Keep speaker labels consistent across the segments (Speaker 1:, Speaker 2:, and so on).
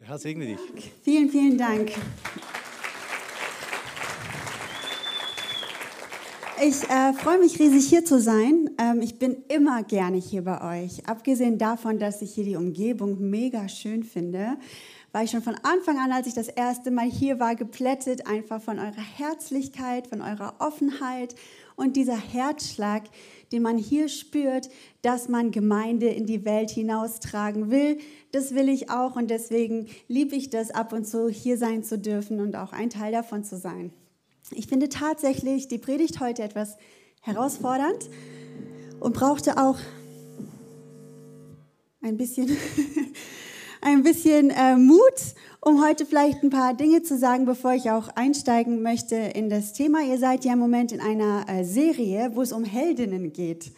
Speaker 1: Der Herr segne dich.
Speaker 2: Vielen, vielen Dank. Ich äh, freue mich riesig hier zu sein. Ähm, ich bin immer gerne hier bei euch. Abgesehen davon, dass ich hier die Umgebung mega schön finde, war ich schon von Anfang an, als ich das erste Mal hier war, geplättet einfach von eurer Herzlichkeit, von eurer Offenheit und dieser Herzschlag, den man hier spürt, dass man Gemeinde in die Welt hinaustragen will. Das will ich auch und deswegen liebe ich das ab und zu hier sein zu dürfen und auch ein Teil davon zu sein. Ich finde tatsächlich die Predigt heute etwas herausfordernd und brauchte auch ein bisschen, ein bisschen äh, Mut, um heute vielleicht ein paar Dinge zu sagen, bevor ich auch einsteigen möchte in das Thema. Ihr seid ja im Moment in einer äh, Serie, wo es um Heldinnen geht.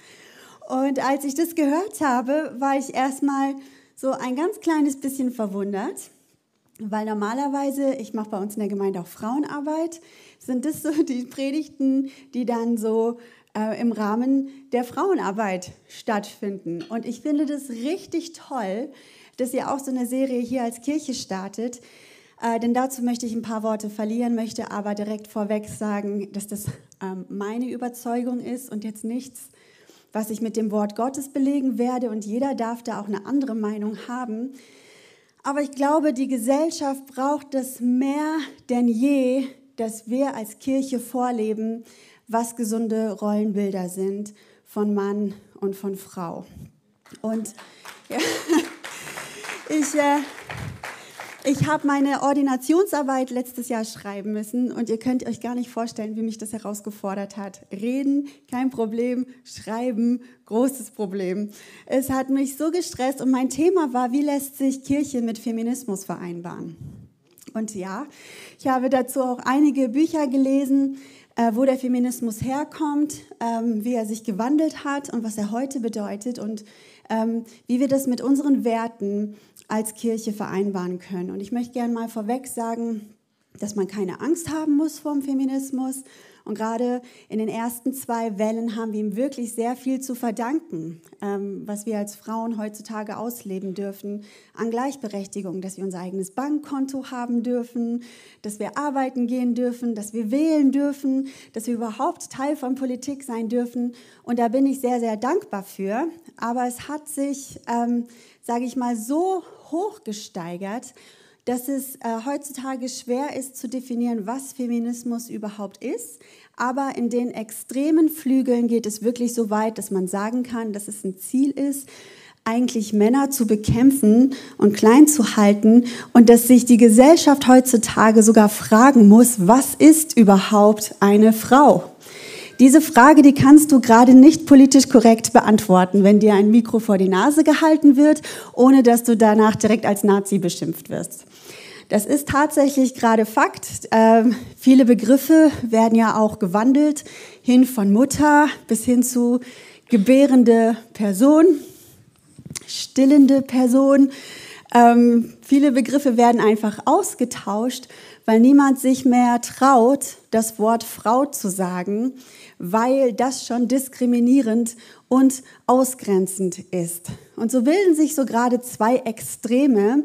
Speaker 2: Und als ich das gehört habe, war ich erstmal so ein ganz kleines bisschen verwundert, weil normalerweise, ich mache bei uns in der Gemeinde auch Frauenarbeit, sind das so die Predigten, die dann so äh, im Rahmen der Frauenarbeit stattfinden. Und ich finde das richtig toll, dass ihr auch so eine Serie hier als Kirche startet. Äh, denn dazu möchte ich ein paar Worte verlieren, möchte aber direkt vorweg sagen, dass das ähm, meine Überzeugung ist und jetzt nichts, was ich mit dem Wort Gottes belegen werde. Und jeder darf da auch eine andere Meinung haben. Aber ich glaube, die Gesellschaft braucht es mehr denn je, dass wir als Kirche vorleben, was gesunde Rollenbilder sind von Mann und von Frau. Und ja, ich, äh, ich habe meine Ordinationsarbeit letztes Jahr schreiben müssen und ihr könnt euch gar nicht vorstellen, wie mich das herausgefordert hat. Reden, kein Problem, schreiben, großes Problem. Es hat mich so gestresst und mein Thema war, wie lässt sich Kirche mit Feminismus vereinbaren? Und ja, ich habe dazu auch einige Bücher gelesen, äh, wo der Feminismus herkommt, ähm, wie er sich gewandelt hat und was er heute bedeutet und ähm, wie wir das mit unseren Werten als Kirche vereinbaren können. Und ich möchte gerne mal vorweg sagen, dass man keine Angst haben muss vor dem Feminismus und gerade in den ersten zwei Wellen haben wir ihm wirklich sehr viel zu verdanken, ähm, was wir als Frauen heutzutage ausleben dürfen an Gleichberechtigung, dass wir unser eigenes Bankkonto haben dürfen, dass wir arbeiten gehen dürfen, dass wir wählen dürfen, dass wir überhaupt Teil von Politik sein dürfen. Und da bin ich sehr, sehr dankbar für. Aber es hat sich, ähm, sage ich mal, so hoch gesteigert dass es äh, heutzutage schwer ist zu definieren, was Feminismus überhaupt ist. Aber in den extremen Flügeln geht es wirklich so weit, dass man sagen kann, dass es ein Ziel ist, eigentlich Männer zu bekämpfen und klein zu halten und dass sich die Gesellschaft heutzutage sogar fragen muss, was ist überhaupt eine Frau? Diese Frage, die kannst du gerade nicht politisch korrekt beantworten, wenn dir ein Mikro vor die Nase gehalten wird, ohne dass du danach direkt als Nazi beschimpft wirst. Das ist tatsächlich gerade Fakt. Ähm, viele Begriffe werden ja auch gewandelt, hin von Mutter bis hin zu gebärende Person, stillende Person. Ähm, viele Begriffe werden einfach ausgetauscht, weil niemand sich mehr traut, das Wort Frau zu sagen, weil das schon diskriminierend und ausgrenzend ist. Und so bilden sich so gerade zwei Extreme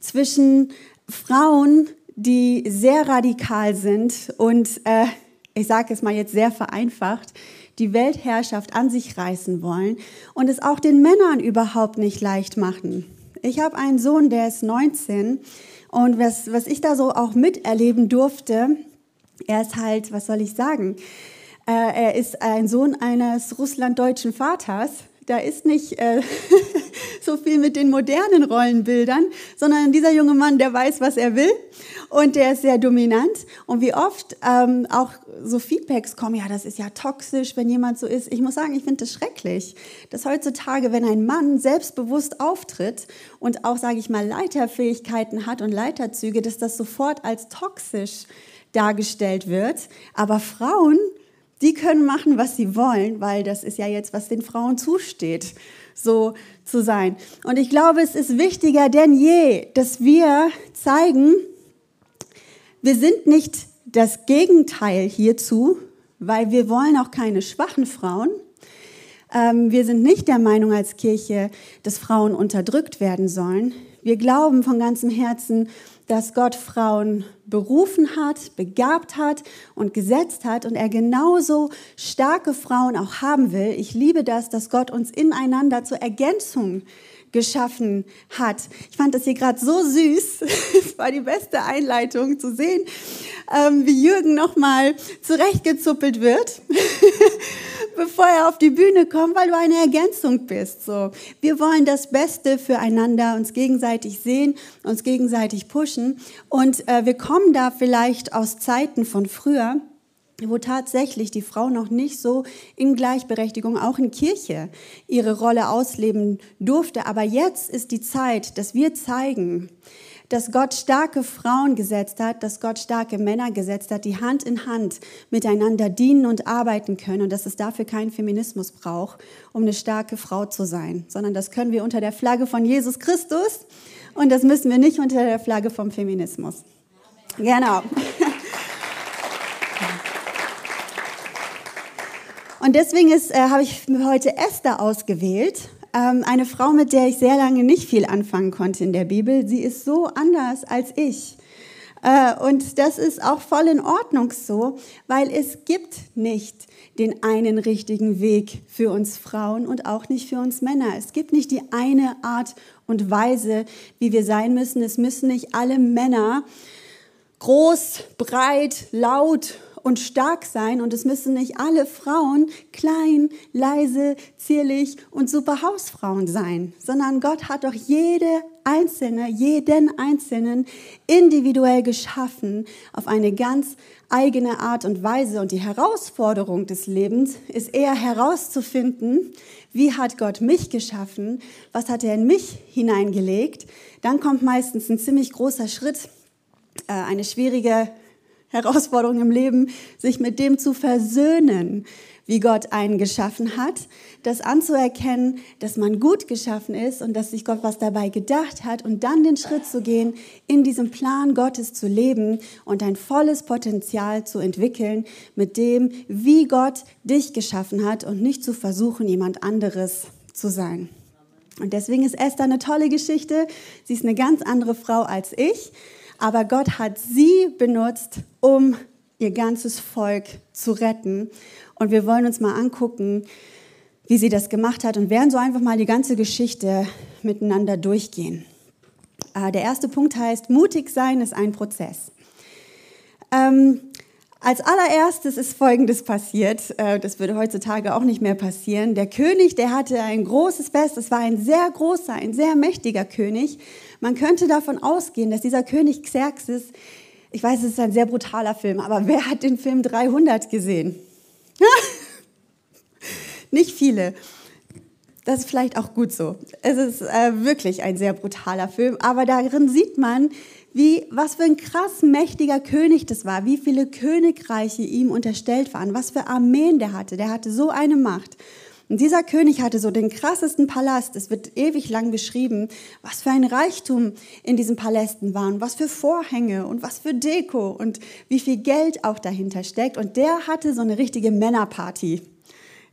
Speaker 2: zwischen Frauen, die sehr radikal sind und, äh, ich sage es mal jetzt sehr vereinfacht, die Weltherrschaft an sich reißen wollen und es auch den Männern überhaupt nicht leicht machen. Ich habe einen Sohn, der ist 19 und was, was ich da so auch miterleben durfte, er ist halt, was soll ich sagen, er ist ein Sohn eines russlanddeutschen Vaters. Da ist nicht äh, so viel mit den modernen Rollenbildern, sondern dieser junge Mann, der weiß, was er will und der ist sehr dominant. Und wie oft ähm, auch so Feedbacks kommen, ja, das ist ja toxisch, wenn jemand so ist. Ich muss sagen, ich finde das schrecklich, dass heutzutage, wenn ein Mann selbstbewusst auftritt und auch, sage ich mal, Leiterfähigkeiten hat und Leiterzüge, dass das sofort als toxisch dargestellt wird. Aber Frauen die können machen, was sie wollen, weil das ist ja jetzt, was den Frauen zusteht, so zu sein. Und ich glaube, es ist wichtiger denn je, dass wir zeigen, wir sind nicht das Gegenteil hierzu, weil wir wollen auch keine schwachen Frauen. Ähm, wir sind nicht der Meinung als Kirche, dass Frauen unterdrückt werden sollen. Wir glauben von ganzem Herzen, dass Gott Frauen berufen hat, begabt hat und gesetzt hat und er genauso starke Frauen auch haben will. Ich liebe das, dass Gott uns ineinander zur Ergänzung geschaffen hat. Ich fand das hier gerade so süß. Es war die beste Einleitung zu sehen, ähm, wie Jürgen nochmal zurechtgezuppelt wird, bevor er auf die Bühne kommt, weil du eine Ergänzung bist. So, wir wollen das Beste füreinander, uns gegenseitig sehen, uns gegenseitig pushen. Und äh, wir kommen da vielleicht aus Zeiten von früher wo tatsächlich die Frau noch nicht so in Gleichberechtigung, auch in Kirche, ihre Rolle ausleben durfte. Aber jetzt ist die Zeit, dass wir zeigen, dass Gott starke Frauen gesetzt hat, dass Gott starke Männer gesetzt hat, die Hand in Hand miteinander dienen und arbeiten können und dass es dafür keinen Feminismus braucht, um eine starke Frau zu sein, sondern das können wir unter der Flagge von Jesus Christus und das müssen wir nicht unter der Flagge vom Feminismus. Genau. Und deswegen äh, habe ich heute Esther ausgewählt. Ähm, eine Frau, mit der ich sehr lange nicht viel anfangen konnte in der Bibel. Sie ist so anders als ich. Äh, und das ist auch voll in Ordnung so, weil es gibt nicht den einen richtigen Weg für uns Frauen und auch nicht für uns Männer. Es gibt nicht die eine Art und Weise, wie wir sein müssen. Es müssen nicht alle Männer groß, breit, laut und stark sein. Und es müssen nicht alle Frauen klein, leise, zierlich und super Hausfrauen sein, sondern Gott hat doch jede einzelne, jeden einzelnen individuell geschaffen auf eine ganz eigene Art und Weise. Und die Herausforderung des Lebens ist eher herauszufinden, wie hat Gott mich geschaffen, was hat er in mich hineingelegt, dann kommt meistens ein ziemlich großer Schritt, äh, eine schwierige Herausforderung im Leben, sich mit dem zu versöhnen, wie Gott einen geschaffen hat, das anzuerkennen, dass man gut geschaffen ist und dass sich Gott was dabei gedacht hat und dann den Schritt zu gehen, in diesem Plan Gottes zu leben und ein volles Potenzial zu entwickeln mit dem, wie Gott dich geschaffen hat und nicht zu versuchen, jemand anderes zu sein. Und deswegen ist Esther eine tolle Geschichte. Sie ist eine ganz andere Frau als ich. Aber Gott hat sie benutzt, um ihr ganzes Volk zu retten. Und wir wollen uns mal angucken, wie sie das gemacht hat und werden so einfach mal die ganze Geschichte miteinander durchgehen. Äh, der erste Punkt heißt, mutig sein ist ein Prozess. Ähm, als allererstes ist Folgendes passiert. Äh, das würde heutzutage auch nicht mehr passieren. Der König, der hatte ein großes Fest. Es war ein sehr großer, ein sehr mächtiger König. Man könnte davon ausgehen, dass dieser König Xerxes, ich weiß, es ist ein sehr brutaler Film, aber wer hat den Film 300 gesehen? Nicht viele. Das ist vielleicht auch gut so. Es ist äh, wirklich ein sehr brutaler Film, aber darin sieht man, wie, was für ein krass mächtiger König das war, wie viele Königreiche ihm unterstellt waren, was für Armeen der hatte. Der hatte so eine Macht. Und dieser König hatte so den krassesten Palast. Es wird ewig lang beschrieben, was für ein Reichtum in diesen Palästen war und was für Vorhänge und was für Deko und wie viel Geld auch dahinter steckt. Und der hatte so eine richtige Männerparty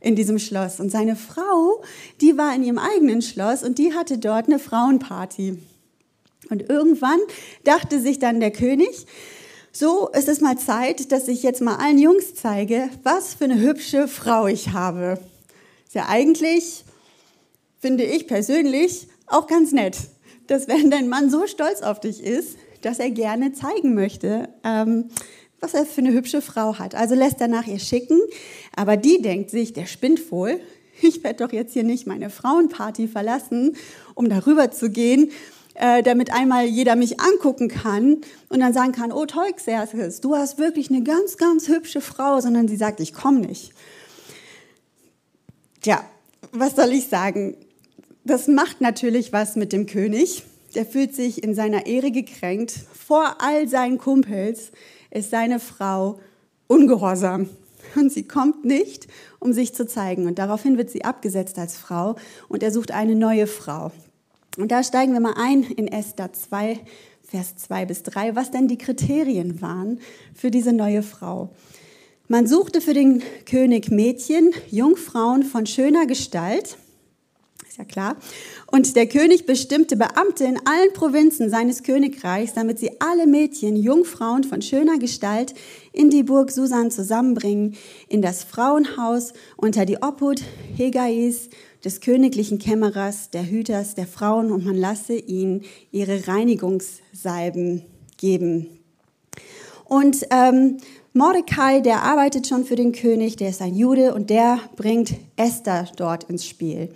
Speaker 2: in diesem Schloss. Und seine Frau, die war in ihrem eigenen Schloss und die hatte dort eine Frauenparty. Und irgendwann dachte sich dann der König, so ist es mal Zeit, dass ich jetzt mal allen Jungs zeige, was für eine hübsche Frau ich habe. Ist ja eigentlich, finde ich persönlich, auch ganz nett, dass wenn dein Mann so stolz auf dich ist, dass er gerne zeigen möchte, ähm, was er für eine hübsche Frau hat. Also lässt er nach ihr schicken, aber die denkt sich, der spinnt wohl. Ich werde doch jetzt hier nicht meine Frauenparty verlassen, um darüber zu gehen, äh, damit einmal jeder mich angucken kann und dann sagen kann, oh toll, Xerxes, du hast wirklich eine ganz, ganz hübsche Frau, sondern sie sagt, ich komme nicht. Tja, was soll ich sagen? Das macht natürlich was mit dem König. Der fühlt sich in seiner Ehre gekränkt. Vor all seinen Kumpels ist seine Frau ungehorsam. Und sie kommt nicht, um sich zu zeigen. Und daraufhin wird sie abgesetzt als Frau und er sucht eine neue Frau. Und da steigen wir mal ein in Esther 2, Vers 2 bis 3, was denn die Kriterien waren für diese neue Frau. Man suchte für den König Mädchen, Jungfrauen von schöner Gestalt. Ist ja klar. Und der König bestimmte Beamte in allen Provinzen seines Königreichs, damit sie alle Mädchen, Jungfrauen von schöner Gestalt in die Burg Susan zusammenbringen, in das Frauenhaus unter die Obhut Hegais, des königlichen Kämmerers, der Hüters der Frauen, und man lasse ihnen ihre Reinigungssalben geben. Und ähm, Mordecai, der arbeitet schon für den König, der ist ein Jude und der bringt Esther dort ins Spiel.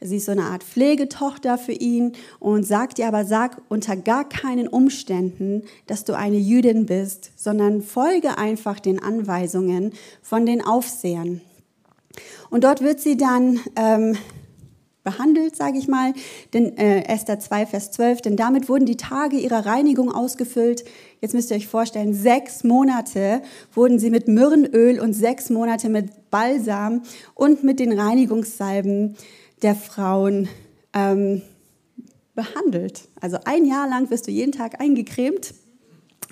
Speaker 2: Sie ist so eine Art Pflegetochter für ihn und sagt ihr aber, sag unter gar keinen Umständen, dass du eine Jüdin bist, sondern folge einfach den Anweisungen von den Aufsehern. Und dort wird sie dann ähm, behandelt, sage ich mal, denn äh, Esther 2, Vers 12, denn damit wurden die Tage ihrer Reinigung ausgefüllt. Jetzt müsst ihr euch vorstellen, sechs Monate wurden sie mit Myrrenöl und sechs Monate mit Balsam und mit den Reinigungssalben der Frauen ähm, behandelt. Also ein Jahr lang wirst du jeden Tag eingecremt,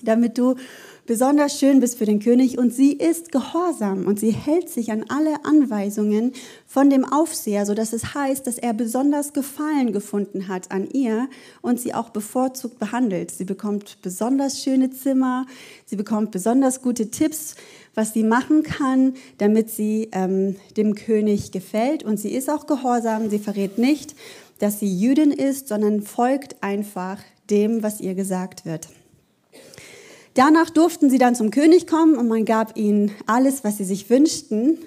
Speaker 2: damit du besonders schön bist für den König und sie ist gehorsam und sie hält sich an alle Anweisungen von dem Aufseher, so dass es heißt, dass er besonders Gefallen gefunden hat an ihr und sie auch bevorzugt behandelt. Sie bekommt besonders schöne Zimmer, sie bekommt besonders gute Tipps, was sie machen kann, damit sie ähm, dem König gefällt und sie ist auch gehorsam. Sie verrät nicht, dass sie Jüdin ist, sondern folgt einfach dem, was ihr gesagt wird. Danach durften sie dann zum König kommen und man gab ihnen alles, was sie sich wünschten.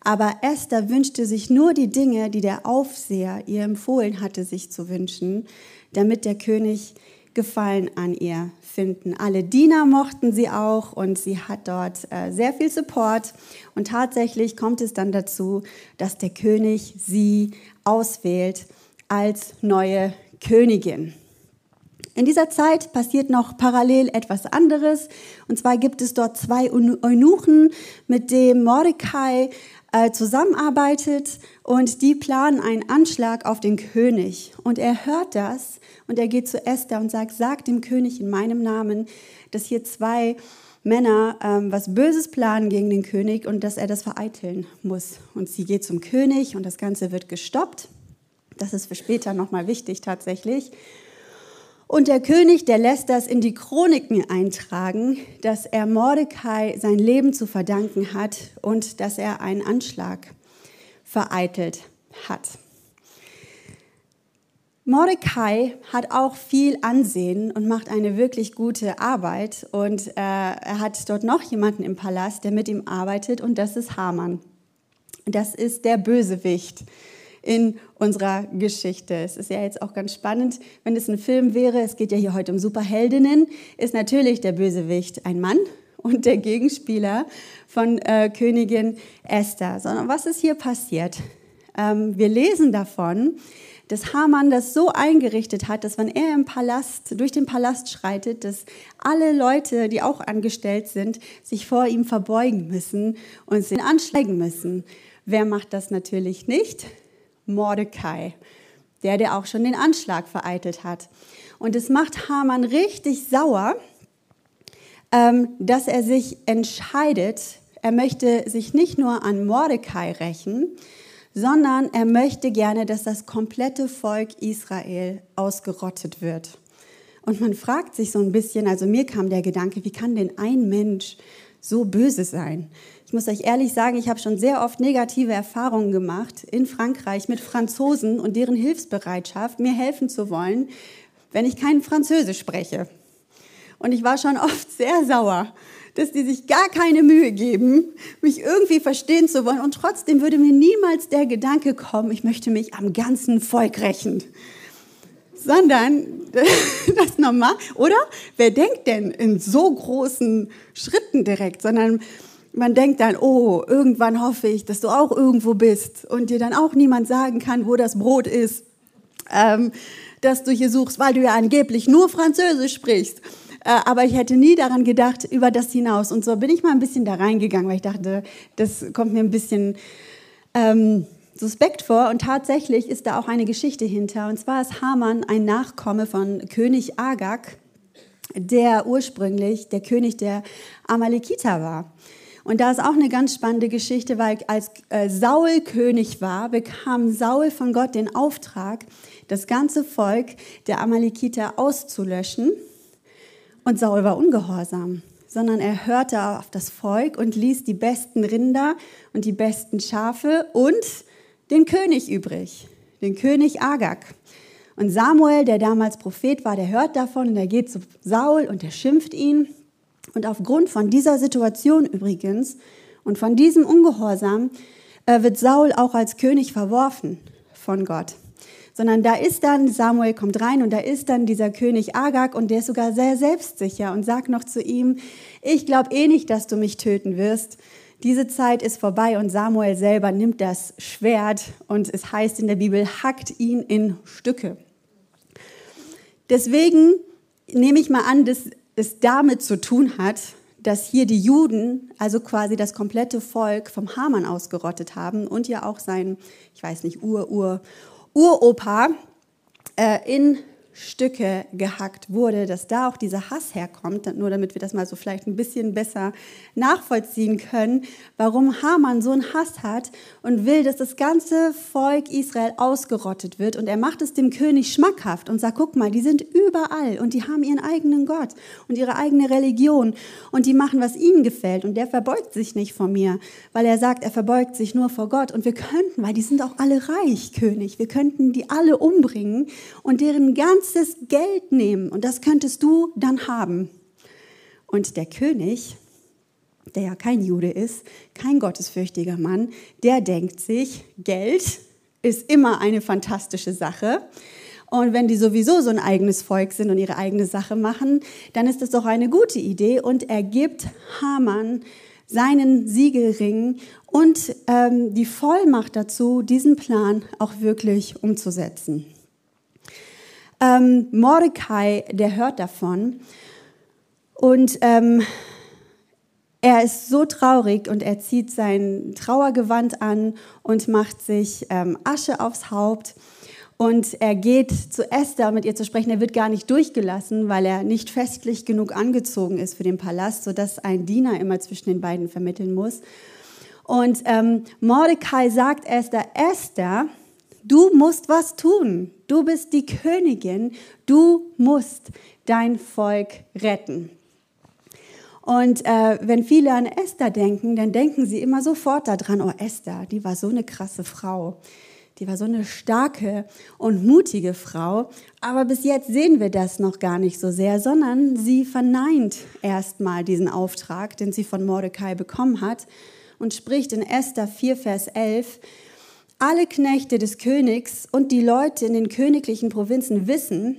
Speaker 2: Aber Esther wünschte sich nur die Dinge, die der Aufseher ihr empfohlen hatte, sich zu wünschen, damit der König Gefallen an ihr finden. Alle Diener mochten sie auch und sie hat dort äh, sehr viel Support. Und tatsächlich kommt es dann dazu, dass der König sie auswählt als neue Königin. In dieser Zeit passiert noch parallel etwas anderes. Und zwar gibt es dort zwei Eunuchen, mit dem Mordecai äh, zusammenarbeitet und die planen einen Anschlag auf den König. Und er hört das und er geht zu Esther und sagt, sag dem König in meinem Namen, dass hier zwei Männer ähm, was Böses planen gegen den König und dass er das vereiteln muss. Und sie geht zum König und das Ganze wird gestoppt. Das ist für später nochmal wichtig tatsächlich. Und der König, der lässt das in die Chroniken eintragen, dass er Mordecai sein Leben zu verdanken hat und dass er einen Anschlag vereitelt hat. Mordecai hat auch viel Ansehen und macht eine wirklich gute Arbeit. Und äh, er hat dort noch jemanden im Palast, der mit ihm arbeitet, und das ist Haman. Das ist der Bösewicht in unserer Geschichte. Es ist ja jetzt auch ganz spannend, wenn es ein Film wäre, es geht ja hier heute um Superheldinnen, ist natürlich der Bösewicht ein Mann und der Gegenspieler von äh, Königin Esther. Sondern was ist hier passiert? Ähm, wir lesen davon, dass Haman das so eingerichtet hat, dass wenn er im Palast, durch den Palast schreitet, dass alle Leute, die auch angestellt sind, sich vor ihm verbeugen müssen und sie anschlägen müssen. Wer macht das natürlich nicht? Mordecai, der, der auch schon den Anschlag vereitelt hat. Und es macht Haman richtig sauer, ähm, dass er sich entscheidet, er möchte sich nicht nur an Mordecai rächen, sondern er möchte gerne, dass das komplette Volk Israel ausgerottet wird. Und man fragt sich so ein bisschen, also mir kam der Gedanke, wie kann denn ein Mensch so böse sein? Muss euch ehrlich sagen, ich habe schon sehr oft negative Erfahrungen gemacht in Frankreich mit Franzosen und deren Hilfsbereitschaft, mir helfen zu wollen, wenn ich kein Französisch spreche. Und ich war schon oft sehr sauer, dass die sich gar keine Mühe geben, mich irgendwie verstehen zu wollen. Und trotzdem würde mir niemals der Gedanke kommen, ich möchte mich am ganzen Volk rächen. Sondern das normal, oder? Wer denkt denn in so großen Schritten direkt? Sondern man denkt dann, oh, irgendwann hoffe ich, dass du auch irgendwo bist und dir dann auch niemand sagen kann, wo das Brot ist, ähm, dass du hier suchst, weil du ja angeblich nur Französisch sprichst. Äh, aber ich hätte nie daran gedacht, über das hinaus. Und so bin ich mal ein bisschen da reingegangen, weil ich dachte, das kommt mir ein bisschen ähm, suspekt vor. Und tatsächlich ist da auch eine Geschichte hinter. Und zwar ist Haman ein Nachkomme von König Agag, der ursprünglich der König der Amalekiter war. Und da ist auch eine ganz spannende Geschichte, weil als äh, Saul König war, bekam Saul von Gott den Auftrag, das ganze Volk der Amalekiter auszulöschen. Und Saul war ungehorsam, sondern er hörte auf das Volk und ließ die besten Rinder und die besten Schafe und den König übrig, den König Agag. Und Samuel, der damals Prophet war, der hört davon und er geht zu Saul und er schimpft ihn und aufgrund von dieser Situation übrigens und von diesem Ungehorsam äh, wird Saul auch als König verworfen von Gott. Sondern da ist dann, Samuel kommt rein und da ist dann dieser König Agag und der ist sogar sehr selbstsicher und sagt noch zu ihm, ich glaube eh nicht, dass du mich töten wirst. Diese Zeit ist vorbei und Samuel selber nimmt das Schwert und es heißt in der Bibel, hackt ihn in Stücke. Deswegen nehme ich mal an, dass es damit zu tun hat, dass hier die Juden, also quasi das komplette Volk vom Haman ausgerottet haben und ja auch sein, ich weiß nicht, Ur, Ur, Uropa äh, in Stücke gehackt wurde, dass da auch dieser Hass herkommt, nur damit wir das mal so vielleicht ein bisschen besser nachvollziehen können, warum Haman so einen Hass hat und will, dass das ganze Volk Israel ausgerottet wird. Und er macht es dem König schmackhaft und sagt, guck mal, die sind überall und die haben ihren eigenen Gott und ihre eigene Religion und die machen, was ihnen gefällt. Und der verbeugt sich nicht vor mir, weil er sagt, er verbeugt sich nur vor Gott. Und wir könnten, weil die sind auch alle reich, König, wir könnten die alle umbringen und deren ganz ganzes Geld nehmen und das könntest du dann haben. Und der König, der ja kein Jude ist, kein gottesfürchtiger Mann, der denkt sich, Geld ist immer eine fantastische Sache. Und wenn die sowieso so ein eigenes Volk sind und ihre eigene Sache machen, dann ist das doch eine gute Idee. Und er gibt Haman seinen Siegelring und ähm, die Vollmacht dazu, diesen Plan auch wirklich umzusetzen. Ähm, Mordecai, der hört davon und ähm, er ist so traurig und er zieht sein Trauergewand an und macht sich ähm, Asche aufs Haupt. Und er geht zu Esther, um mit ihr zu sprechen. Er wird gar nicht durchgelassen, weil er nicht festlich genug angezogen ist für den Palast, sodass ein Diener immer zwischen den beiden vermitteln muss. Und ähm, Mordecai sagt Esther, Esther, Du musst was tun. Du bist die Königin. Du musst dein Volk retten. Und äh, wenn viele an Esther denken, dann denken sie immer sofort daran, oh Esther, die war so eine krasse Frau. Die war so eine starke und mutige Frau. Aber bis jetzt sehen wir das noch gar nicht so sehr, sondern sie verneint erstmal diesen Auftrag, den sie von Mordecai bekommen hat und spricht in Esther 4, Vers 11, alle Knechte des Königs und die Leute in den königlichen Provinzen wissen,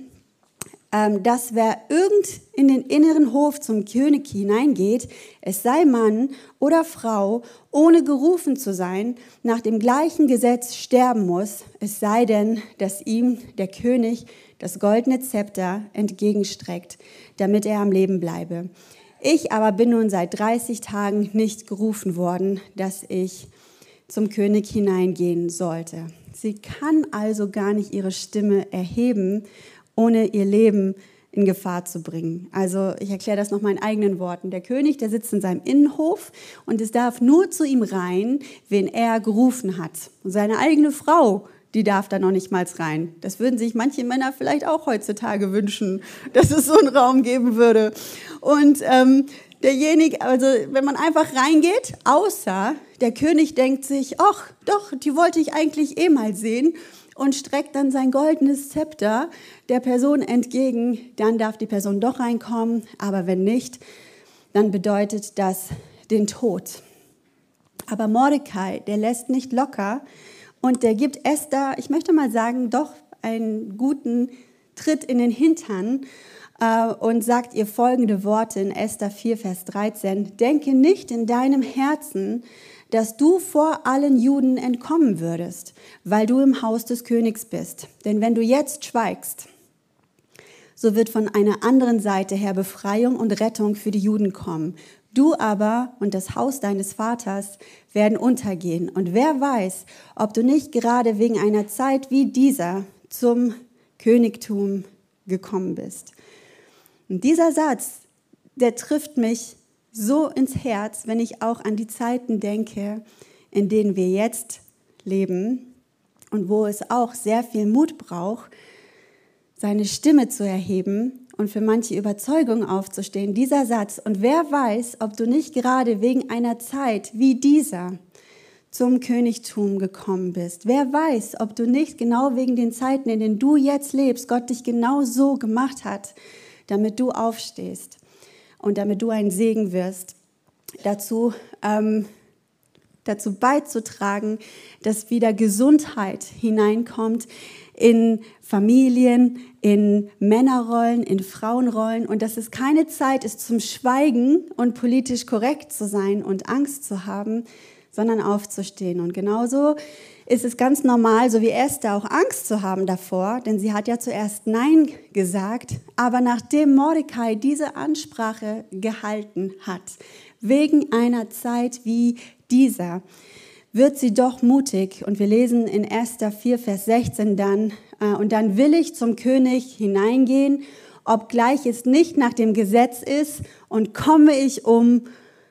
Speaker 2: ähm, dass wer irgend in den inneren Hof zum König hineingeht, es sei Mann oder Frau, ohne gerufen zu sein, nach dem gleichen Gesetz sterben muss, es sei denn, dass ihm der König das goldene Zepter entgegenstreckt, damit er am Leben bleibe. Ich aber bin nun seit 30 Tagen nicht gerufen worden, dass ich zum König hineingehen sollte. Sie kann also gar nicht ihre Stimme erheben, ohne ihr Leben in Gefahr zu bringen. Also ich erkläre das noch mal in eigenen Worten. Der König, der sitzt in seinem Innenhof und es darf nur zu ihm rein, wen er gerufen hat. Und seine eigene Frau, die darf da noch nicht mal rein. Das würden sich manche Männer vielleicht auch heutzutage wünschen, dass es so einen Raum geben würde. Und ähm, derjenige, also wenn man einfach reingeht, außer der König denkt sich, ach doch, die wollte ich eigentlich eh mal sehen und streckt dann sein goldenes Zepter der Person entgegen, dann darf die Person doch reinkommen, aber wenn nicht, dann bedeutet das den Tod. Aber Mordecai, der lässt nicht locker und der gibt Esther, ich möchte mal sagen, doch einen guten Tritt in den Hintern und sagt ihr folgende Worte in Esther 4, Vers 13. Denke nicht in deinem Herzen, dass du vor allen Juden entkommen würdest, weil du im Haus des Königs bist. Denn wenn du jetzt schweigst, so wird von einer anderen Seite her Befreiung und Rettung für die Juden kommen. Du aber und das Haus deines Vaters werden untergehen. Und wer weiß, ob du nicht gerade wegen einer Zeit wie dieser zum Königtum gekommen bist. Und dieser Satz, der trifft mich so ins Herz, wenn ich auch an die Zeiten denke, in denen wir jetzt leben und wo es auch sehr viel Mut braucht, seine Stimme zu erheben und für manche Überzeugung aufzustehen. Dieser Satz, und wer weiß, ob du nicht gerade wegen einer Zeit wie dieser zum Königtum gekommen bist. Wer weiß, ob du nicht genau wegen den Zeiten, in denen du jetzt lebst, Gott dich genau so gemacht hat, damit du aufstehst und damit du ein Segen wirst. Dazu, ähm, dazu beizutragen, dass wieder Gesundheit hineinkommt in Familien, in Männerrollen, in Frauenrollen und dass es keine Zeit ist zum Schweigen und politisch korrekt zu sein und Angst zu haben, sondern aufzustehen. Und genauso ist es ganz normal, so wie Esther, auch Angst zu haben davor, denn sie hat ja zuerst Nein gesagt, aber nachdem Mordecai diese Ansprache gehalten hat, wegen einer Zeit wie dieser, wird sie doch mutig. Und wir lesen in Esther 4, Vers 16 dann, äh, und dann will ich zum König hineingehen, obgleich es nicht nach dem Gesetz ist, und komme ich um,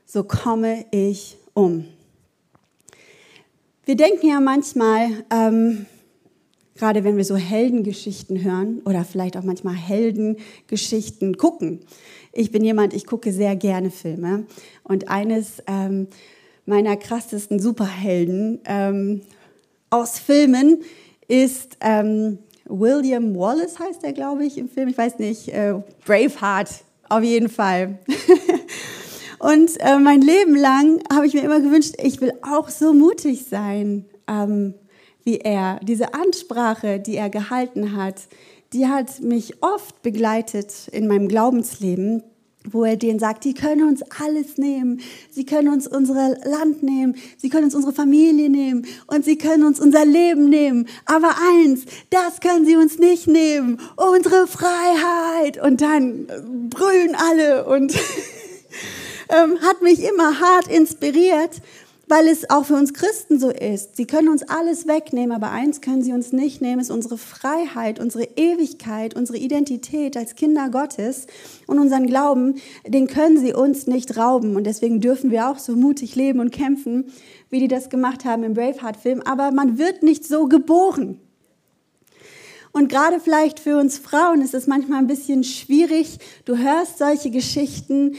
Speaker 2: so komme ich um. Wir denken ja manchmal, ähm, gerade wenn wir so Heldengeschichten hören oder vielleicht auch manchmal Heldengeschichten gucken. Ich bin jemand, ich gucke sehr gerne Filme und eines ähm, meiner krassesten Superhelden ähm, aus Filmen ist ähm, William Wallace, heißt er, glaube ich, im Film. Ich weiß nicht, äh, Braveheart, auf jeden Fall. Und äh, mein Leben lang habe ich mir immer gewünscht, ich will auch so mutig sein ähm, wie er. Diese Ansprache, die er gehalten hat, die hat mich oft begleitet in meinem Glaubensleben wo er denen sagt, die können uns alles nehmen. Sie können uns unser Land nehmen. Sie können uns unsere Familie nehmen. Und sie können uns unser Leben nehmen. Aber eins, das können sie uns nicht nehmen. Unsere Freiheit. Und dann brüllen alle und ähm, hat mich immer hart inspiriert, weil es auch für uns Christen so ist. Sie können uns alles wegnehmen, aber eins können sie uns nicht nehmen, ist unsere Freiheit, unsere Ewigkeit, unsere Identität als Kinder Gottes und unseren Glauben, den können sie uns nicht rauben. Und deswegen dürfen wir auch so mutig leben und kämpfen, wie die das gemacht haben im Braveheart-Film. Aber man wird nicht so geboren. Und gerade vielleicht für uns Frauen ist es manchmal ein bisschen schwierig. Du hörst solche Geschichten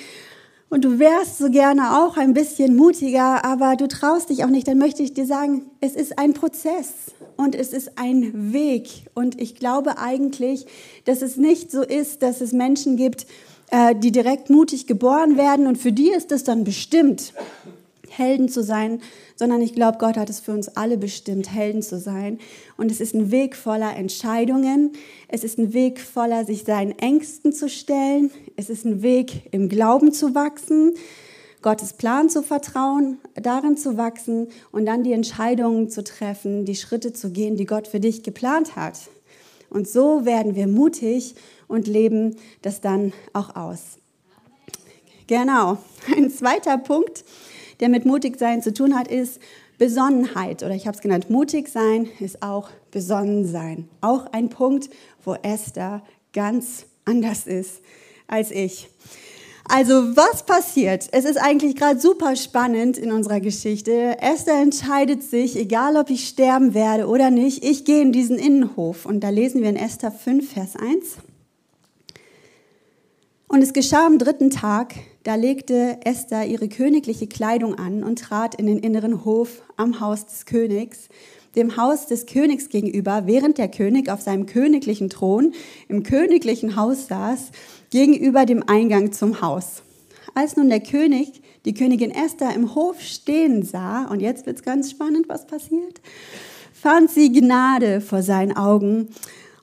Speaker 2: und du wärst so gerne auch ein bisschen mutiger, aber du traust dich auch nicht, dann möchte ich dir sagen, es ist ein Prozess und es ist ein Weg. Und ich glaube eigentlich, dass es nicht so ist, dass es Menschen gibt, äh, die direkt mutig geboren werden und für die ist es dann bestimmt, Helden zu sein, sondern ich glaube, Gott hat es für uns alle bestimmt, Helden zu sein. Und es ist ein Weg voller Entscheidungen. Es ist ein Weg voller, sich seinen Ängsten zu stellen. Es ist ein Weg, im Glauben zu wachsen, Gottes Plan zu vertrauen, darin zu wachsen und dann die Entscheidungen zu treffen, die Schritte zu gehen, die Gott für dich geplant hat. Und so werden wir mutig und leben das dann auch aus. Genau. Ein zweiter Punkt der mit mutig sein zu tun hat, ist Besonnenheit oder ich habe es genannt, mutig sein ist auch besonnen sein. Auch ein Punkt, wo Esther ganz anders ist als ich. Also was passiert? Es ist eigentlich gerade super spannend in unserer Geschichte. Esther entscheidet sich, egal ob ich sterben werde oder nicht, ich gehe in diesen Innenhof. Und da lesen wir in Esther 5, Vers 1. Und es geschah am dritten Tag, da legte Esther ihre königliche Kleidung an und trat in den inneren Hof am Haus des Königs, dem Haus des Königs gegenüber, während der König auf seinem königlichen Thron im königlichen Haus saß, gegenüber dem Eingang zum Haus. Als nun der König die Königin Esther im Hof stehen sah, und jetzt wird's ganz spannend, was passiert, fand sie Gnade vor seinen Augen.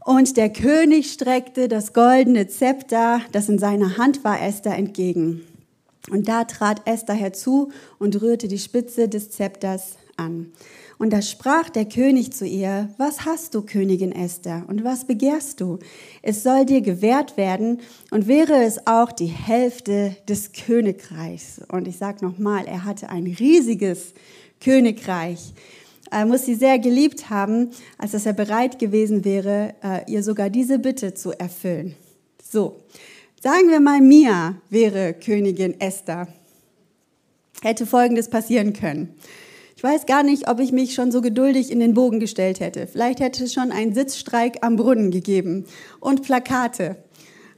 Speaker 2: Und der König streckte das goldene Zepter, das in seiner Hand war, Esther entgegen. Und da trat Esther herzu und rührte die Spitze des Zepters an. Und da sprach der König zu ihr, was hast du, Königin Esther, und was begehrst du? Es soll dir gewährt werden, und wäre es auch die Hälfte des Königreichs. Und ich sage nochmal, er hatte ein riesiges Königreich. Er muss sie sehr geliebt haben, als dass er bereit gewesen wäre, äh, ihr sogar diese Bitte zu erfüllen. So, Sagen wir mal, Mia wäre Königin Esther. hätte Folgendes passieren können. Ich weiß gar nicht, ob ich mich schon so geduldig in den Bogen gestellt hätte. Vielleicht hätte es schon einen Sitzstreik am Brunnen gegeben und Plakate.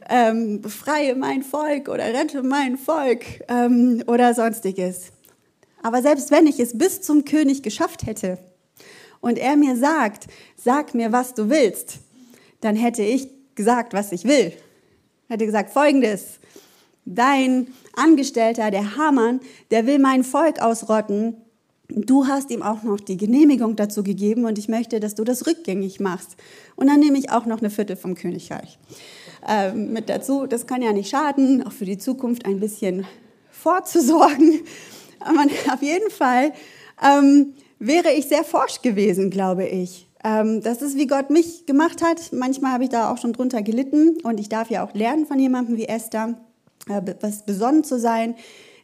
Speaker 2: Ähm, befreie mein Volk oder rette mein Volk ähm, oder sonstiges. Aber selbst wenn ich es bis zum König geschafft hätte und er mir sagt, sag mir, was du willst, dann hätte ich gesagt, was ich will. Hätte gesagt, folgendes, dein Angestellter, der Hamann, der will mein Volk ausrotten. Du hast ihm auch noch die Genehmigung dazu gegeben und ich möchte, dass du das rückgängig machst. Und dann nehme ich auch noch eine Viertel vom Königreich äh, mit dazu. Das kann ja nicht schaden, auch für die Zukunft ein bisschen vorzusorgen. Aber auf jeden Fall ähm, wäre ich sehr forsch gewesen, glaube ich. Ähm, das ist, wie Gott mich gemacht hat. Manchmal habe ich da auch schon drunter gelitten und ich darf ja auch lernen von jemandem wie Esther, äh, was besonnen zu sein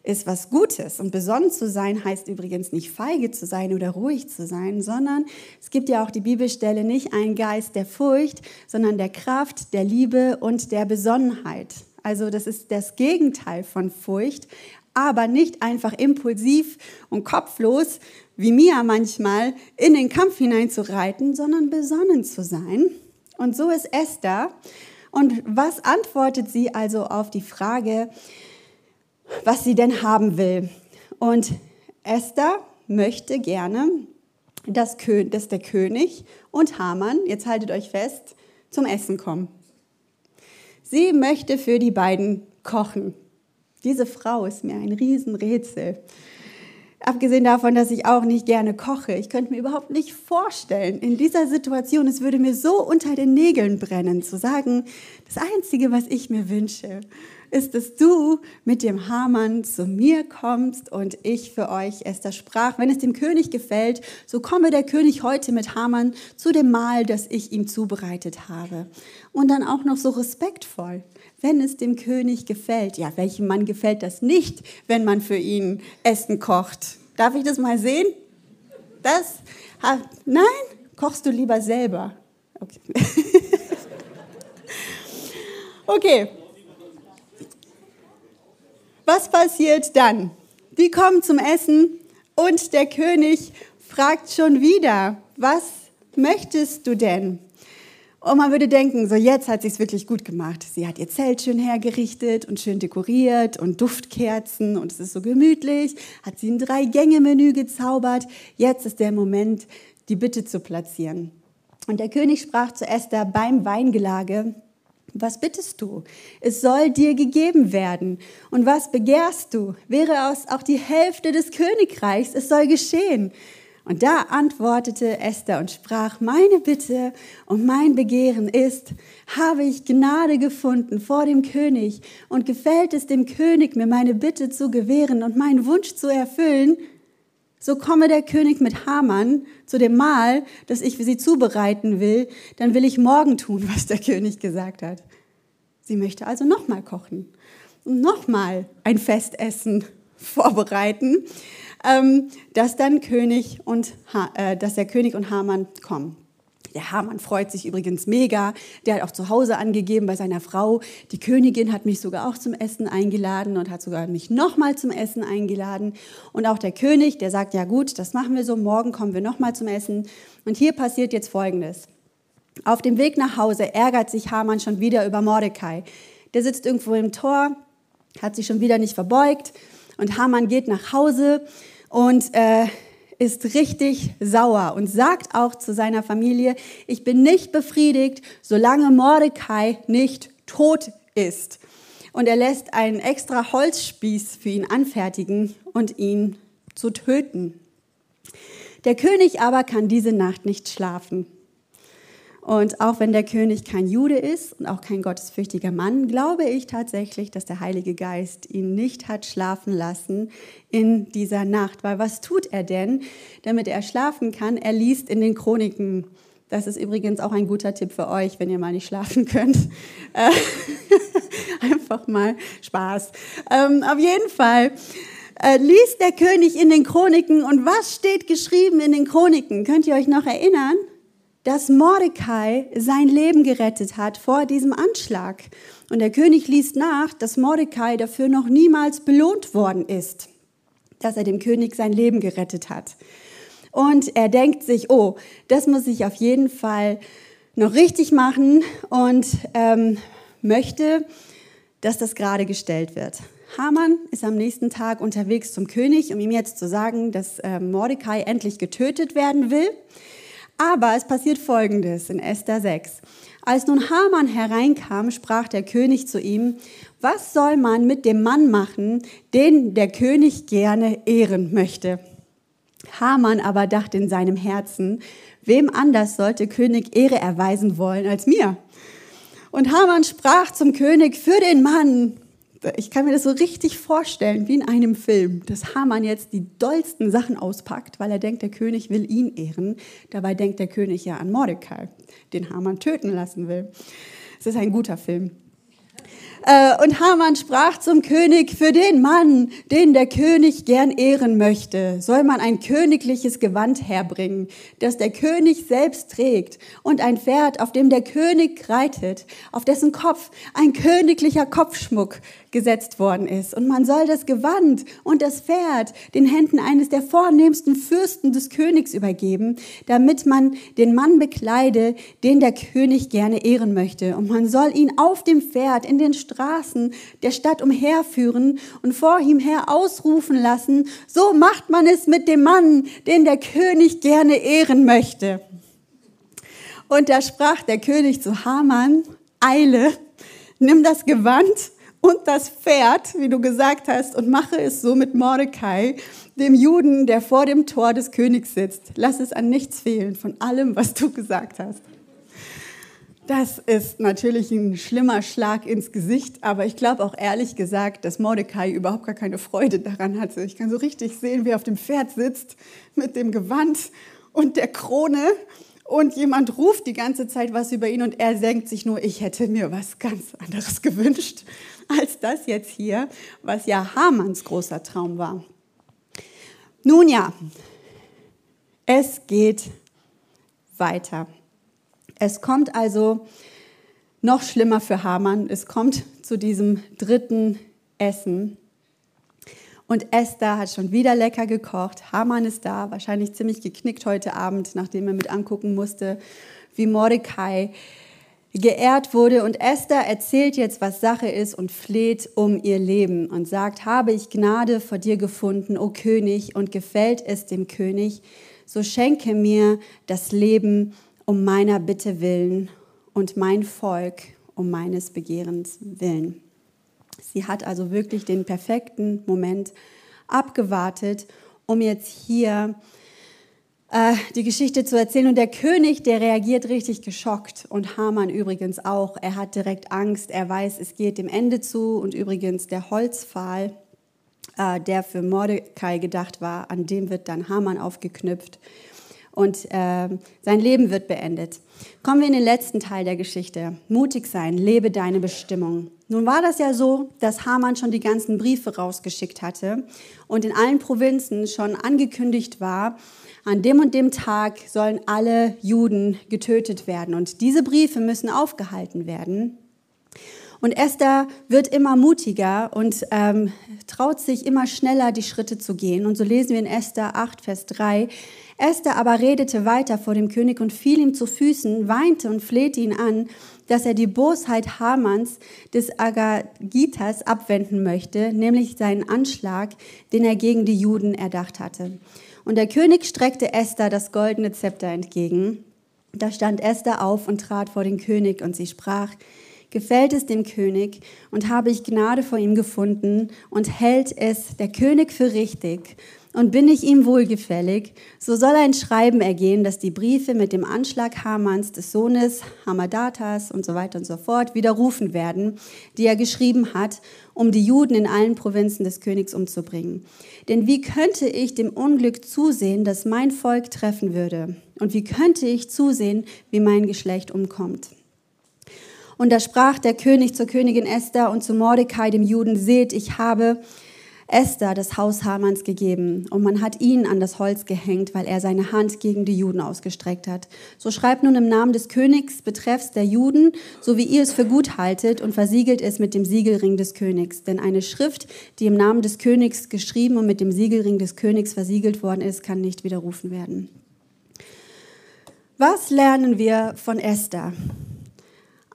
Speaker 2: ist was Gutes. Und besonnen zu sein heißt übrigens nicht feige zu sein oder ruhig zu sein, sondern es gibt ja auch die Bibelstelle nicht ein Geist der Furcht, sondern der Kraft, der Liebe und der Besonnenheit. Also das ist das Gegenteil von Furcht, aber nicht einfach impulsiv und kopflos, wie Mia manchmal, in den Kampf hineinzureiten, sondern besonnen zu sein. Und so ist Esther. Und was antwortet sie also auf die Frage, was sie denn haben will? Und Esther möchte gerne, dass, der König und Haman, jetzt haltet euch fest, zum Essen kommen. Sie möchte für die beiden kochen. Diese Frau ist mir ein Riesenrätsel. Abgesehen davon, dass ich auch nicht gerne koche. Ich könnte mir überhaupt nicht vorstellen, in dieser Situation, es würde mir so unter den Nägeln brennen, zu sagen, das Einzige, was ich mir wünsche, ist, dass du mit dem Hamann zu mir kommst und ich für euch Esther sprach. Wenn es dem König gefällt, so komme der König heute mit Hamann zu dem Mahl, das ich ihm zubereitet habe. Und dann auch noch so respektvoll wenn es dem König gefällt. Ja, welchem Mann gefällt das nicht, wenn man für ihn Essen kocht? Darf ich das mal sehen? Das? Nein? Kochst du lieber selber? Okay. okay. Was passiert dann? Die kommen zum Essen und der König fragt schon wieder, was möchtest du denn? Und man würde denken, so jetzt hat sie es wirklich gut gemacht. Sie hat ihr Zelt schön hergerichtet und schön dekoriert und Duftkerzen und es ist so gemütlich. Hat sie ein Drei-Gänge-Menü gezaubert. Jetzt ist der Moment, die Bitte zu platzieren. Und der König sprach zu Esther beim Weingelage, was bittest du? Es soll dir gegeben werden. Und was begehrst du? Wäre aus auch die Hälfte des Königreichs, es soll geschehen. Und da antwortete Esther und sprach, meine Bitte und mein Begehren ist, habe ich Gnade gefunden vor dem König und gefällt es dem König, mir meine Bitte zu gewähren und meinen Wunsch zu erfüllen, so komme der König mit Haman zu dem Mahl, das ich für sie zubereiten will, dann will ich morgen tun, was der König gesagt hat. Sie möchte also nochmal kochen und nochmal ein Festessen vorbereiten ähm, dass dann König und äh, dass der König und Haman kommen. Der Hamann freut sich übrigens mega. Der hat auch zu Hause angegeben bei seiner Frau. Die Königin hat mich sogar auch zum Essen eingeladen und hat sogar mich nochmal zum Essen eingeladen. Und auch der König, der sagt, ja gut, das machen wir so, morgen kommen wir nochmal zum Essen. Und hier passiert jetzt Folgendes. Auf dem Weg nach Hause ärgert sich Hamann schon wieder über Mordecai. Der sitzt irgendwo im Tor, hat sich schon wieder nicht verbeugt. Und Hamann geht nach Hause und äh, ist richtig sauer und sagt auch zu seiner Familie, ich bin nicht befriedigt, solange Mordecai nicht tot ist. Und er lässt einen extra Holzspieß für ihn anfertigen und ihn zu töten. Der König aber kann diese Nacht nicht schlafen. Und auch wenn der König kein Jude ist und auch kein gottesfürchtiger Mann, glaube ich tatsächlich, dass der Heilige Geist ihn nicht hat schlafen lassen in dieser Nacht. Weil was tut er denn, damit er schlafen kann? Er liest in den Chroniken. Das ist übrigens auch ein guter Tipp für euch, wenn ihr mal nicht schlafen könnt. Äh, einfach mal Spaß. Ähm, auf jeden Fall äh, liest der König in den Chroniken und was steht geschrieben in den Chroniken? Könnt ihr euch noch erinnern? Dass Mordecai sein Leben gerettet hat vor diesem Anschlag. Und der König liest nach, dass Mordecai dafür noch niemals belohnt worden ist. dass er dem König sein Leben gerettet hat. Und er denkt sich, oh, das muss ich auf jeden Fall noch richtig machen und ähm, möchte, dass das gerade gestellt wird. Haman ist am nächsten Tag unterwegs zum König, um ihm jetzt zu sagen, dass äh, Mordecai endlich getötet werden will. Aber es passiert Folgendes in Esther 6. Als nun Haman hereinkam, sprach der König zu ihm, was soll man mit dem Mann machen, den der König gerne ehren möchte? Haman aber dachte in seinem Herzen, wem anders sollte König Ehre erweisen wollen als mir? Und Haman sprach zum König, für den Mann, ich kann mir das so richtig vorstellen, wie in einem Film, dass Haman jetzt die dollsten Sachen auspackt, weil er denkt, der König will ihn ehren. Dabei denkt der König ja an Mordecai, den Haman töten lassen will. Es ist ein guter Film. Äh, und Haman sprach zum König, für den Mann, den der König gern ehren möchte, soll man ein königliches Gewand herbringen, das der König selbst trägt, und ein Pferd, auf dem der König reitet, auf dessen Kopf ein königlicher Kopfschmuck gesetzt worden ist. Und man soll das Gewand und das Pferd den Händen eines der vornehmsten Fürsten des Königs übergeben, damit man den Mann bekleide, den der König gerne ehren möchte. Und man soll ihn auf dem Pferd in den Straßen der Stadt umherführen und vor ihm her ausrufen lassen, so macht man es mit dem Mann, den der König gerne ehren möchte. Und da sprach der König zu Haman, Eile, nimm das Gewand und das Pferd, wie du gesagt hast, und mache es so mit Mordecai, dem Juden, der vor dem Tor des Königs sitzt. Lass es an nichts fehlen von allem, was du gesagt hast. Das ist natürlich ein schlimmer Schlag ins Gesicht, aber ich glaube auch ehrlich gesagt, dass Mordecai überhaupt gar keine Freude daran hatte. Ich kann so richtig sehen, wie er auf dem Pferd sitzt mit dem Gewand und der Krone und jemand ruft die ganze Zeit was über ihn und er denkt sich nur, ich hätte mir was ganz anderes gewünscht als das jetzt hier, was ja Hamanns großer Traum war. Nun ja, es geht weiter. Es kommt also noch schlimmer für Haman. Es kommt zu diesem dritten Essen. Und Esther hat schon wieder lecker gekocht. Haman ist da, wahrscheinlich ziemlich geknickt heute Abend, nachdem er mit angucken musste, wie Mordecai geehrt wurde. Und Esther erzählt jetzt, was Sache ist und fleht um ihr Leben und sagt, habe ich Gnade vor dir gefunden, o König, und gefällt es dem König, so schenke mir das Leben um meiner Bitte willen und mein Volk um meines Begehrens willen. Sie hat also wirklich den perfekten Moment abgewartet, um jetzt hier äh, die Geschichte zu erzählen. Und der König, der reagiert richtig geschockt und Haman übrigens auch. Er hat direkt Angst, er weiß, es geht dem Ende zu. Und übrigens der Holzpfahl, äh, der für Mordecai gedacht war, an dem wird dann Haman aufgeknüpft und äh, sein Leben wird beendet. Kommen wir in den letzten Teil der Geschichte. Mutig sein, lebe deine Bestimmung. Nun war das ja so, dass Haman schon die ganzen Briefe rausgeschickt hatte und in allen Provinzen schon angekündigt war, an dem und dem Tag sollen alle Juden getötet werden. Und diese Briefe müssen aufgehalten werden. Und Esther wird immer mutiger und ähm, traut sich immer schneller, die Schritte zu gehen. Und so lesen wir in Esther 8, Vers 3. Esther aber redete weiter vor dem König und fiel ihm zu Füßen, weinte und flehte ihn an, dass er die Bosheit Hamans des Agagitas abwenden möchte, nämlich seinen Anschlag, den er gegen die Juden erdacht hatte. Und der König streckte Esther das goldene Zepter entgegen. Da stand Esther auf und trat vor den König und sie sprach, gefällt es dem König und habe ich Gnade vor ihm gefunden und hält es der König für richtig und bin ich ihm wohlgefällig, so soll ein Schreiben ergehen, dass die Briefe mit dem Anschlag Hamans, des Sohnes Hamadatas und so weiter und so fort widerrufen werden, die er geschrieben hat, um die Juden in allen Provinzen des Königs umzubringen. Denn wie könnte ich dem Unglück zusehen, das mein Volk treffen würde? Und wie könnte ich zusehen, wie mein Geschlecht umkommt? Und da sprach der König zur Königin Esther und zu Mordecai, dem Juden, seht, ich habe Esther das Haus Hamanns gegeben und man hat ihn an das Holz gehängt, weil er seine Hand gegen die Juden ausgestreckt hat. So schreibt nun im Namen des Königs betreffs der Juden, so wie ihr es für gut haltet und versiegelt es mit dem Siegelring des Königs. Denn eine Schrift, die im Namen des Königs geschrieben und mit dem Siegelring des Königs versiegelt worden ist, kann nicht widerrufen werden. Was lernen wir von Esther?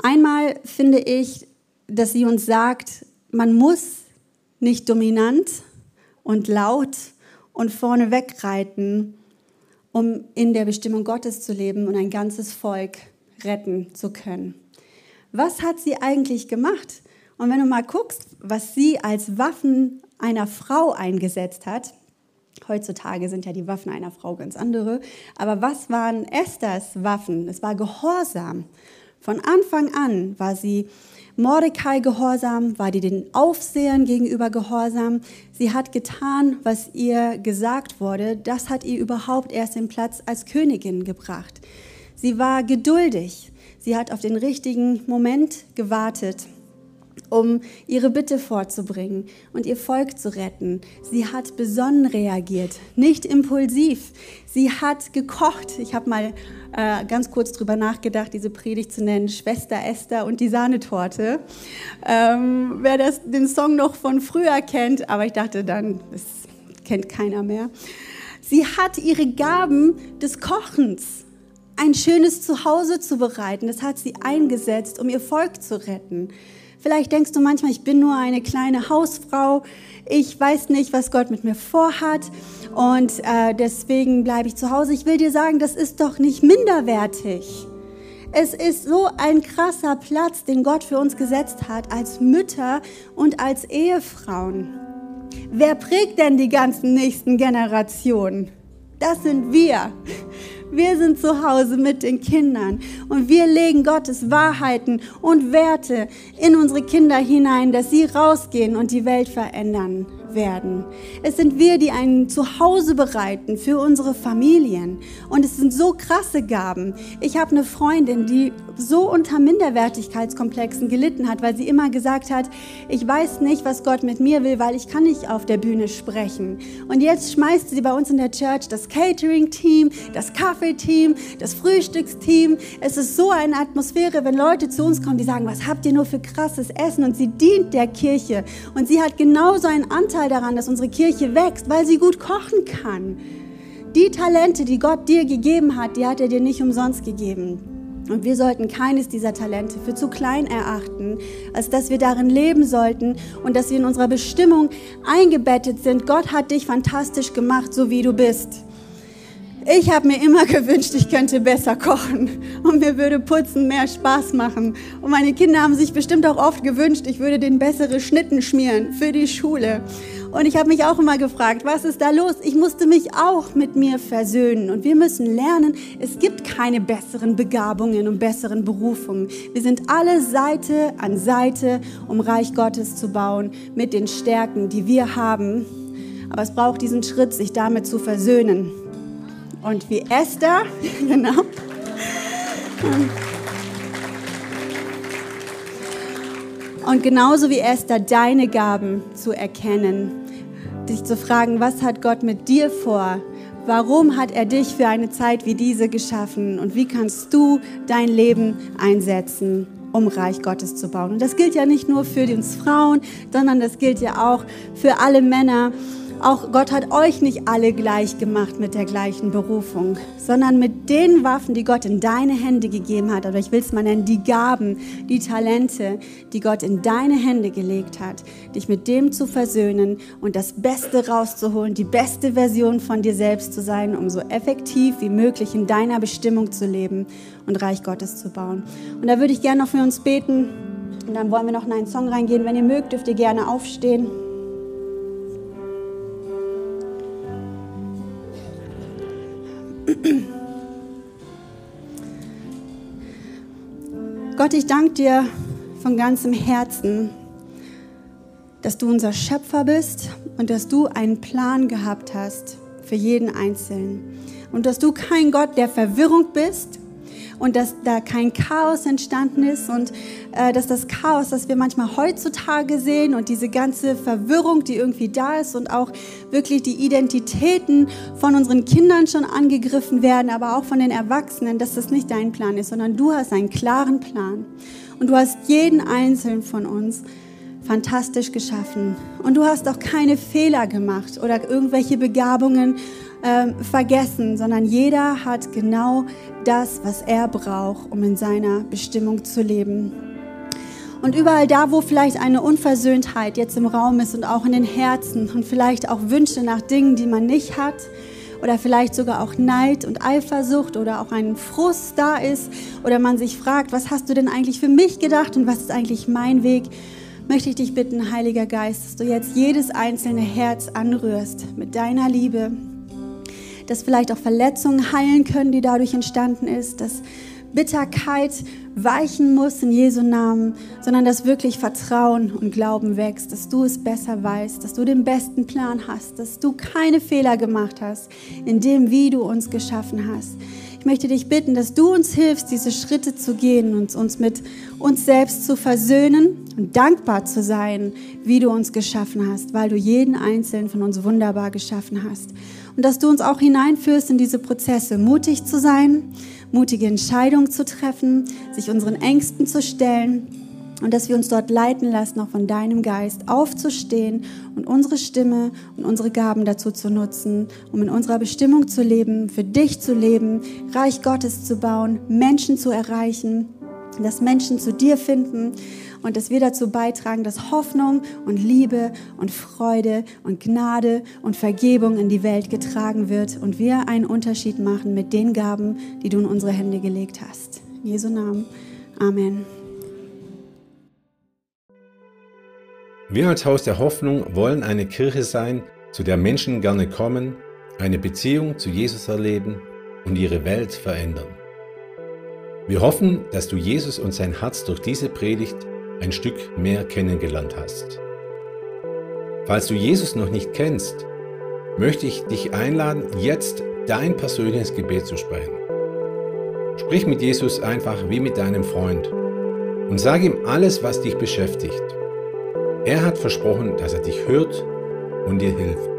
Speaker 2: Einmal finde ich, dass sie uns sagt, man muss nicht dominant und laut und vorne wegreiten, um in der Bestimmung Gottes zu leben und ein ganzes Volk retten zu können. Was hat sie eigentlich gemacht? Und wenn du mal guckst, was sie als Waffen einer Frau eingesetzt hat, heutzutage sind ja die Waffen einer Frau ganz andere, aber was waren Esthers Waffen? Es war Gehorsam. Von Anfang an war sie Mordecai gehorsam, war die den Aufsehern gegenüber gehorsam. Sie hat getan, was ihr gesagt wurde. Das hat ihr überhaupt erst den Platz als Königin gebracht. Sie war geduldig. Sie hat auf den richtigen Moment gewartet um ihre Bitte vorzubringen und ihr Volk zu retten. Sie hat besonnen reagiert, nicht impulsiv. Sie hat gekocht. Ich habe mal äh, ganz kurz drüber nachgedacht, diese Predigt zu nennen, Schwester Esther und die Sahnetorte. Ähm, wer das, den Song noch von früher kennt, aber ich dachte dann, das kennt keiner mehr. Sie hat ihre Gaben des Kochens ein schönes Zuhause zu bereiten. Das hat sie eingesetzt, um ihr Volk zu retten. Vielleicht denkst du manchmal, ich bin nur eine kleine Hausfrau, ich weiß nicht, was Gott mit mir vorhat und äh, deswegen bleibe ich zu Hause. Ich will dir sagen, das ist doch nicht minderwertig. Es ist so ein krasser Platz, den Gott für uns gesetzt hat als Mütter und als Ehefrauen. Wer prägt denn die ganzen nächsten Generationen? Das sind wir. Wir sind zu Hause mit den Kindern und wir legen Gottes Wahrheiten und Werte in unsere Kinder hinein, dass sie rausgehen und die Welt verändern werden. Es sind wir, die ein Zuhause bereiten für unsere Familien. Und es sind so krasse Gaben. Ich habe eine Freundin, die so unter Minderwertigkeitskomplexen gelitten hat, weil sie immer gesagt hat, ich weiß nicht, was Gott mit mir will, weil ich kann nicht auf der Bühne sprechen. Und jetzt schmeißt sie bei uns in der Church das Catering-Team, das Kaffeeteam, das Frühstücksteam. Es ist so eine Atmosphäre, wenn Leute zu uns kommen, die sagen, was habt ihr nur für krasses Essen? Und sie dient der Kirche. Und sie hat genauso einen Anteil Anteil daran, dass unsere Kirche wächst, weil sie gut kochen kann. Die Talente, die Gott dir gegeben hat, die hat er dir nicht umsonst gegeben. Und wir sollten keines dieser Talente für zu klein erachten, als dass wir darin leben sollten und dass wir in unserer Bestimmung eingebettet sind. Gott hat dich fantastisch gemacht, so wie du bist. Ich habe mir immer gewünscht, ich könnte besser kochen und mir würde Putzen mehr Spaß machen. Und meine Kinder haben sich bestimmt auch oft gewünscht, ich würde den bessere Schnitten schmieren für die Schule. Und ich habe mich auch immer gefragt, was ist da los? Ich musste mich auch mit mir versöhnen. Und wir müssen lernen, es gibt keine besseren Begabungen und besseren Berufungen. Wir sind alle Seite an Seite, um Reich Gottes zu bauen mit den Stärken, die wir haben. Aber es braucht diesen Schritt, sich damit zu versöhnen. Und wie Esther, genau. Und genauso wie Esther, deine Gaben zu erkennen, dich zu fragen, was hat Gott mit dir vor? Warum hat er dich für eine Zeit wie diese geschaffen? Und wie kannst du dein Leben einsetzen, um Reich Gottes zu bauen? Und das gilt ja nicht nur für uns Frauen, sondern das gilt ja auch für alle Männer. Auch Gott hat euch nicht alle gleich gemacht mit der gleichen Berufung, sondern mit den Waffen, die Gott in deine Hände gegeben hat, oder ich will es mal nennen, die Gaben, die Talente, die Gott in deine Hände gelegt hat, dich mit dem zu versöhnen und das Beste rauszuholen, die beste Version von dir selbst zu sein, um so effektiv wie möglich in deiner Bestimmung zu leben und Reich Gottes zu bauen. Und da würde ich gerne noch für uns beten und dann wollen wir noch in einen Song reingehen. Wenn ihr mögt, dürft ihr gerne aufstehen. Gott, ich danke dir von ganzem Herzen, dass du unser Schöpfer bist und dass du einen Plan gehabt hast für jeden Einzelnen. Und dass du kein Gott der Verwirrung bist und dass da kein Chaos entstanden ist und äh, dass das Chaos, das wir manchmal heutzutage sehen und diese ganze Verwirrung, die irgendwie da ist und auch wirklich die Identitäten von unseren Kindern schon angegriffen werden, aber auch von den Erwachsenen, dass das nicht dein Plan ist, sondern du hast einen klaren Plan und du hast jeden einzelnen von uns fantastisch geschaffen. Und du hast auch keine Fehler gemacht oder irgendwelche Begabungen äh, vergessen, sondern jeder hat genau das, was er braucht, um in seiner Bestimmung zu leben. Und überall da, wo vielleicht eine Unversöhntheit jetzt im Raum ist und auch in den Herzen und vielleicht auch Wünsche nach Dingen, die man nicht hat, oder vielleicht sogar auch Neid und Eifersucht oder auch ein Frust da ist oder man sich fragt, was hast du denn eigentlich für mich gedacht und was ist eigentlich mein Weg, möchte ich dich bitten, Heiliger Geist, dass du jetzt jedes einzelne Herz anrührst mit deiner Liebe, dass vielleicht auch Verletzungen heilen können, die dadurch entstanden ist, dass Bitterkeit weichen muss in Jesu Namen, sondern dass wirklich Vertrauen und Glauben wächst, dass du es besser weißt, dass du den besten Plan hast, dass du keine Fehler gemacht hast in dem, wie du uns geschaffen hast. Ich möchte dich bitten, dass du uns hilfst, diese Schritte zu gehen und uns mit uns selbst zu versöhnen und dankbar zu sein, wie du uns geschaffen hast, weil du jeden einzelnen von uns wunderbar geschaffen hast und dass du uns auch hineinführst in diese Prozesse, mutig zu sein, mutige Entscheidungen zu treffen, sich unseren Ängsten zu stellen und dass wir uns dort leiten lassen, auch von deinem Geist aufzustehen und unsere Stimme und unsere Gaben dazu zu nutzen, um in unserer Bestimmung zu leben, für dich zu leben, Reich Gottes zu bauen, Menschen zu erreichen, dass Menschen zu dir finden und dass wir dazu beitragen, dass Hoffnung und Liebe und Freude und Gnade und Vergebung in die Welt getragen wird und wir einen Unterschied machen mit den Gaben, die du in unsere Hände gelegt hast. In Jesu Namen. Amen.
Speaker 1: Wir als Haus der Hoffnung wollen eine Kirche sein, zu der Menschen gerne kommen, eine Beziehung zu Jesus erleben und ihre Welt verändern. Wir hoffen, dass du Jesus und sein Herz durch diese Predigt ein Stück mehr kennengelernt hast. Falls du Jesus noch nicht kennst, möchte ich dich einladen, jetzt dein persönliches Gebet zu sprechen. Sprich mit Jesus einfach wie mit deinem Freund und sag ihm alles, was dich beschäftigt. Er hat versprochen, dass er dich hört und dir hilft.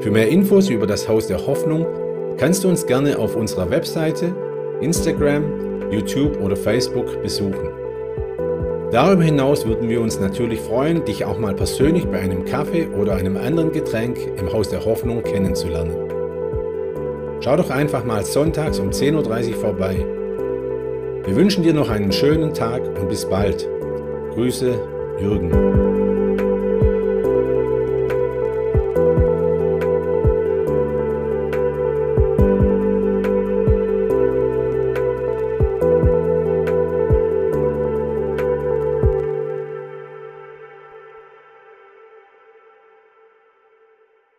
Speaker 1: Für mehr Infos über das Haus der Hoffnung kannst du uns gerne auf unserer Webseite, Instagram, YouTube oder Facebook besuchen. Darüber hinaus würden wir uns natürlich freuen, dich auch mal persönlich bei einem Kaffee oder einem anderen Getränk im Haus der Hoffnung kennenzulernen. Schau doch einfach mal sonntags um 10.30 Uhr vorbei. Wir wünschen dir noch einen schönen Tag und bis bald. Grüße, Jürgen.